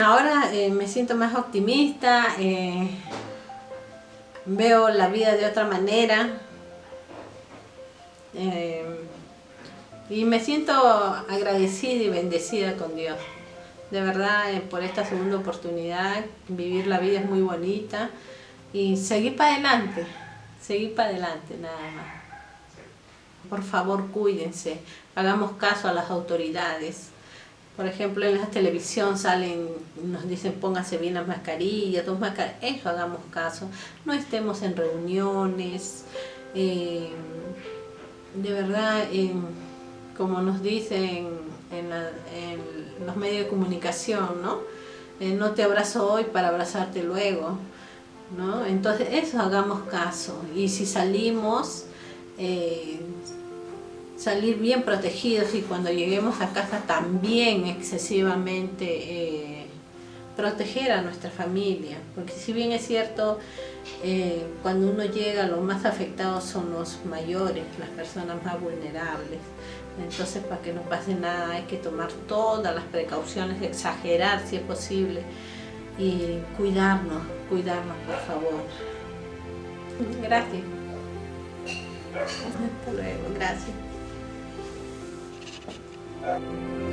Ahora eh, me siento más optimista, eh, veo la vida de otra manera eh, y me siento agradecida y bendecida con Dios. De verdad, por esta segunda oportunidad, vivir la vida es muy bonita y seguir para adelante, seguir para adelante nada más. Por favor, cuídense, hagamos caso a las autoridades. Por ejemplo, en la televisión salen, nos dicen póngase bien las mascarillas, dos mascarillas, eso hagamos caso. No estemos en reuniones, eh, de verdad, como nos dicen en, los medios de comunicación, ¿no? Eh, no te abrazo hoy para abrazarte luego, ¿no? Entonces, eso hagamos caso. Y si salimos, eh, salir bien protegidos y cuando lleguemos a casa también excesivamente eh, proteger a nuestra familia, porque si bien es cierto, eh, cuando uno llega los más afectados son los mayores, las personas más vulnerables, entonces para que no pase nada hay que tomar todas las precauciones, exagerar si es posible y cuidarnos, cuidarnos por favor. Gracias. Hasta luego, gracias. Thank you.